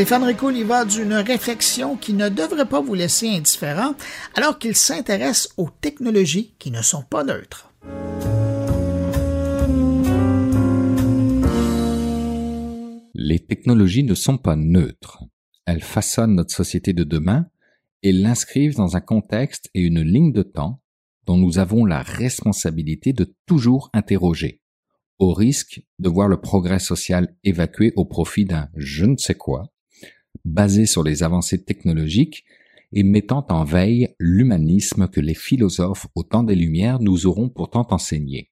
Stéphane Ricoul y va d'une réflexion qui ne devrait pas vous laisser indifférent alors qu'il s'intéresse aux technologies qui ne sont pas neutres. Les technologies ne sont pas neutres. Elles façonnent notre société de demain et l'inscrivent dans un contexte et une ligne de temps dont nous avons la responsabilité de toujours interroger, au risque de voir le progrès social évacué au profit d'un je ne sais quoi, basé sur les avancées technologiques et mettant en veille l'humanisme que les philosophes au temps des Lumières nous auront pourtant enseigné.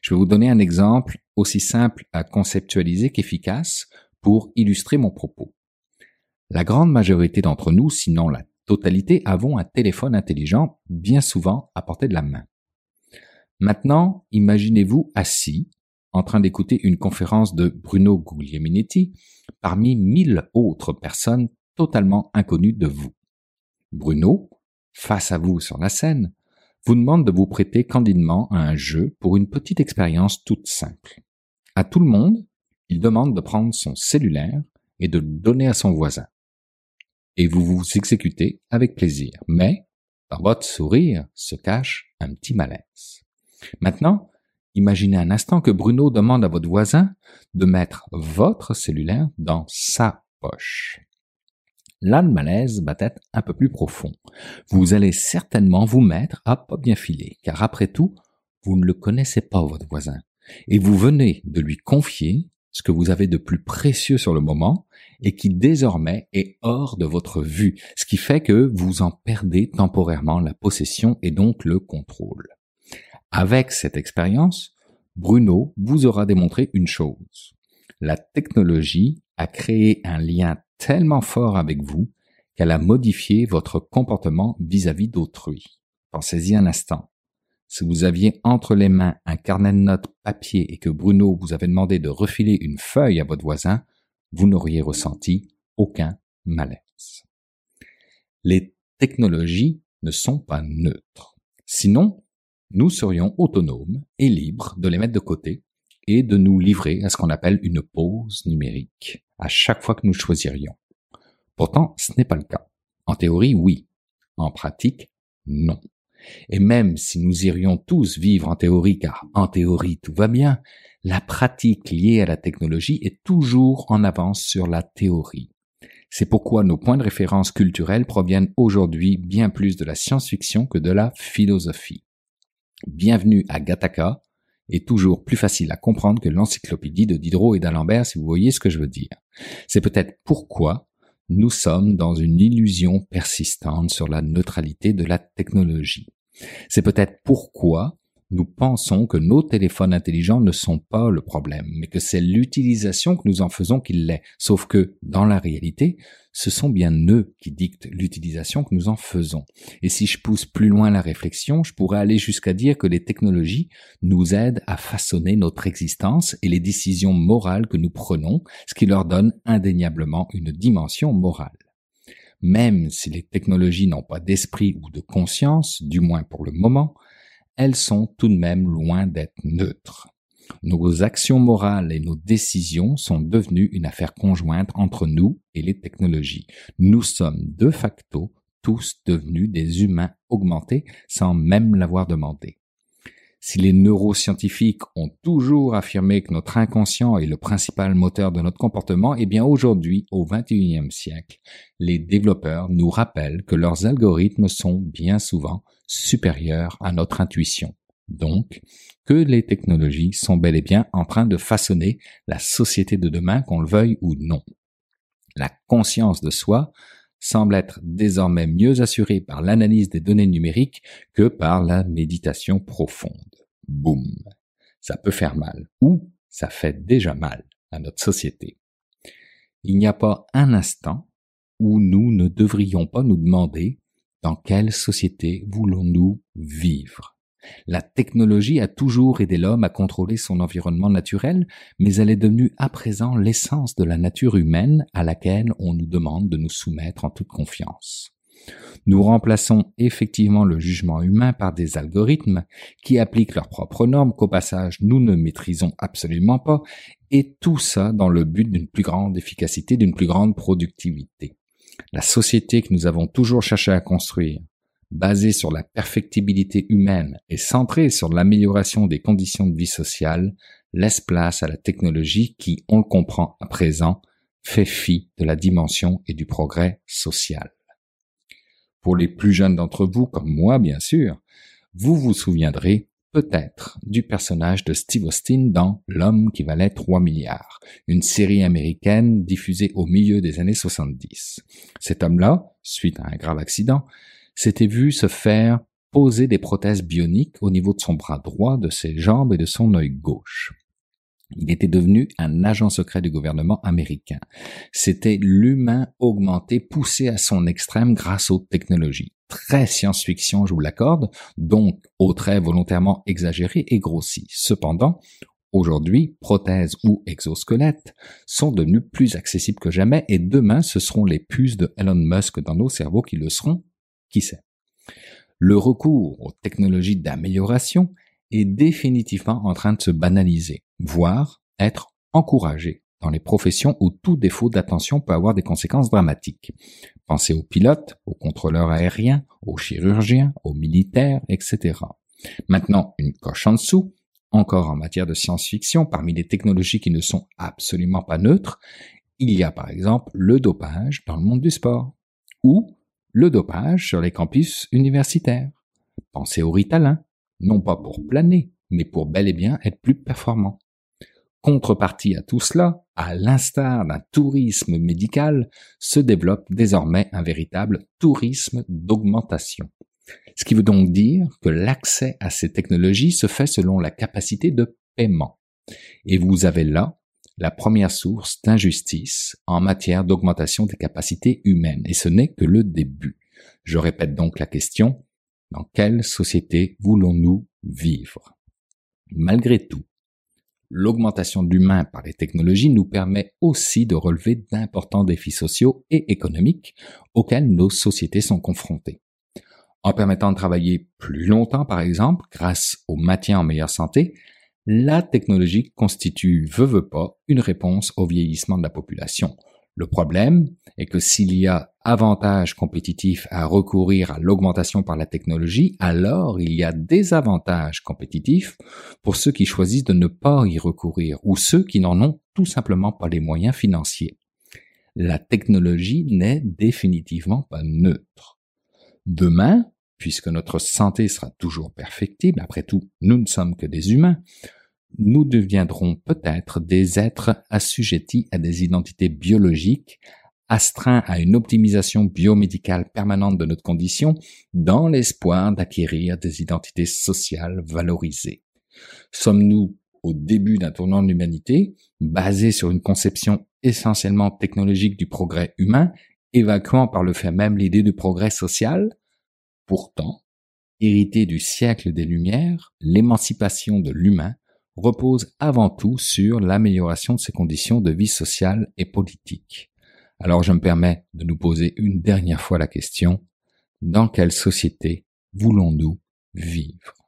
Je vais vous donner un exemple aussi simple à conceptualiser qu'efficace pour illustrer mon propos. La grande majorité d'entre nous, sinon la totalité, avons un téléphone intelligent bien souvent à portée de la main. Maintenant, imaginez-vous assis, en train d'écouter une conférence de Bruno Guglielminetti parmi mille autres personnes totalement inconnues de vous. Bruno, face à vous sur la scène, vous demande de vous prêter candidement à un jeu pour une petite expérience toute simple. À tout le monde, il demande de prendre son cellulaire et de le donner à son voisin. Et vous vous exécutez avec plaisir, mais dans votre sourire se cache un petit malaise. Maintenant, imaginez un instant que Bruno demande à votre voisin de mettre votre cellulaire dans sa poche. Là, le malaise va être un peu plus profond. Vous allez certainement vous mettre à pas bien filer, car après tout, vous ne le connaissez pas, votre voisin, et vous venez de lui confier ce que vous avez de plus précieux sur le moment et qui désormais est hors de votre vue, ce qui fait que vous en perdez temporairement la possession et donc le contrôle. Avec cette expérience, Bruno vous aura démontré une chose. La technologie a créé un lien tellement fort avec vous qu'elle a modifié votre comportement vis-à-vis d'autrui. Pensez-y un instant. Si vous aviez entre les mains un carnet de notes papier et que Bruno vous avait demandé de refiler une feuille à votre voisin, vous n'auriez ressenti aucun malaise. Les technologies ne sont pas neutres. Sinon, nous serions autonomes et libres de les mettre de côté et de nous livrer à ce qu'on appelle une pause numérique à chaque fois que nous choisirions. Pourtant, ce n'est pas le cas. En théorie, oui. En pratique, non. Et même si nous irions tous vivre en théorie, car en théorie tout va bien, la pratique liée à la technologie est toujours en avance sur la théorie. C'est pourquoi nos points de référence culturels proviennent aujourd'hui bien plus de la science-fiction que de la philosophie. Bienvenue à Gattaca est toujours plus facile à comprendre que l'encyclopédie de Diderot et d'Alembert si vous voyez ce que je veux dire. C'est peut-être pourquoi nous sommes dans une illusion persistante sur la neutralité de la technologie. C'est peut-être pourquoi nous pensons que nos téléphones intelligents ne sont pas le problème, mais que c'est l'utilisation que nous en faisons qui l'est. Sauf que, dans la réalité, ce sont bien eux qui dictent l'utilisation que nous en faisons. Et si je pousse plus loin la réflexion, je pourrais aller jusqu'à dire que les technologies nous aident à façonner notre existence et les décisions morales que nous prenons, ce qui leur donne indéniablement une dimension morale même si les technologies n'ont pas d'esprit ou de conscience, du moins pour le moment, elles sont tout de même loin d'être neutres. Nos actions morales et nos décisions sont devenues une affaire conjointe entre nous et les technologies. Nous sommes de facto tous devenus des humains augmentés sans même l'avoir demandé. Si les neuroscientifiques ont toujours affirmé que notre inconscient est le principal moteur de notre comportement, eh bien aujourd'hui, au XXIe siècle, les développeurs nous rappellent que leurs algorithmes sont bien souvent supérieurs à notre intuition. Donc, que les technologies sont bel et bien en train de façonner la société de demain, qu'on le veuille ou non. La conscience de soi semble être désormais mieux assurée par l'analyse des données numériques que par la méditation profonde boum, ça peut faire mal, ou ça fait déjà mal à notre société. Il n'y a pas un instant où nous ne devrions pas nous demander dans quelle société voulons-nous vivre? La technologie a toujours aidé l'homme à contrôler son environnement naturel, mais elle est devenue à présent l'essence de la nature humaine à laquelle on nous demande de nous soumettre en toute confiance. Nous remplaçons effectivement le jugement humain par des algorithmes qui appliquent leurs propres normes qu'au passage nous ne maîtrisons absolument pas, et tout ça dans le but d'une plus grande efficacité, d'une plus grande productivité. La société que nous avons toujours cherché à construire, basée sur la perfectibilité humaine et centrée sur l'amélioration des conditions de vie sociale, laisse place à la technologie qui, on le comprend à présent, fait fi de la dimension et du progrès social. Pour les plus jeunes d'entre vous, comme moi bien sûr, vous vous souviendrez peut-être du personnage de Steve Austin dans L'homme qui valait 3 milliards, une série américaine diffusée au milieu des années 70. Cet homme-là, suite à un grave accident, s'était vu se faire poser des prothèses bioniques au niveau de son bras droit, de ses jambes et de son œil gauche. Il était devenu un agent secret du gouvernement américain. C'était l'humain augmenté, poussé à son extrême grâce aux technologies. Très science-fiction, je vous l'accorde, donc au trait volontairement exagéré et grossi. Cependant, aujourd'hui, prothèses ou exosquelettes sont devenus plus accessibles que jamais et demain, ce seront les puces de Elon Musk dans nos cerveaux qui le seront. Qui sait? Le recours aux technologies d'amélioration est définitivement en train de se banaliser voire être encouragé les professions où tout défaut d'attention peut avoir des conséquences dramatiques. Pensez aux pilotes, aux contrôleurs aériens, aux chirurgiens, aux militaires, etc. Maintenant, une coche en dessous, encore en matière de science-fiction, parmi les technologies qui ne sont absolument pas neutres, il y a par exemple le dopage dans le monde du sport, ou le dopage sur les campus universitaires. Pensez au Ritalin, non pas pour planer, mais pour bel et bien être plus performant. Contrepartie à tout cela, à l'instar d'un tourisme médical, se développe désormais un véritable tourisme d'augmentation. Ce qui veut donc dire que l'accès à ces technologies se fait selon la capacité de paiement. Et vous avez là la première source d'injustice en matière d'augmentation des capacités humaines. Et ce n'est que le début. Je répète donc la question, dans quelle société voulons-nous vivre? Malgré tout, l'augmentation de l'humain par les technologies nous permet aussi de relever d'importants défis sociaux et économiques auxquels nos sociétés sont confrontées. En permettant de travailler plus longtemps, par exemple, grâce au maintien en meilleure santé, la technologie constitue, veut, veut pas, une réponse au vieillissement de la population. Le problème est que s'il y a avantage compétitif à recourir à l'augmentation par la technologie, alors il y a des avantages compétitifs pour ceux qui choisissent de ne pas y recourir ou ceux qui n'en ont tout simplement pas les moyens financiers. La technologie n'est définitivement pas neutre. Demain, puisque notre santé sera toujours perfectible, après tout, nous ne sommes que des humains, nous deviendrons peut-être des êtres assujettis à des identités biologiques, astreints à une optimisation biomédicale permanente de notre condition, dans l'espoir d'acquérir des identités sociales valorisées. Sommes-nous au début d'un tournant de l'humanité, basé sur une conception essentiellement technologique du progrès humain, évacuant par le fait même l'idée du progrès social? Pourtant, hérité du siècle des Lumières, l'émancipation de l'humain repose avant tout sur l'amélioration de ses conditions de vie sociale et politique. Alors je me permets de nous poser une dernière fois la question, dans quelle société voulons-nous vivre?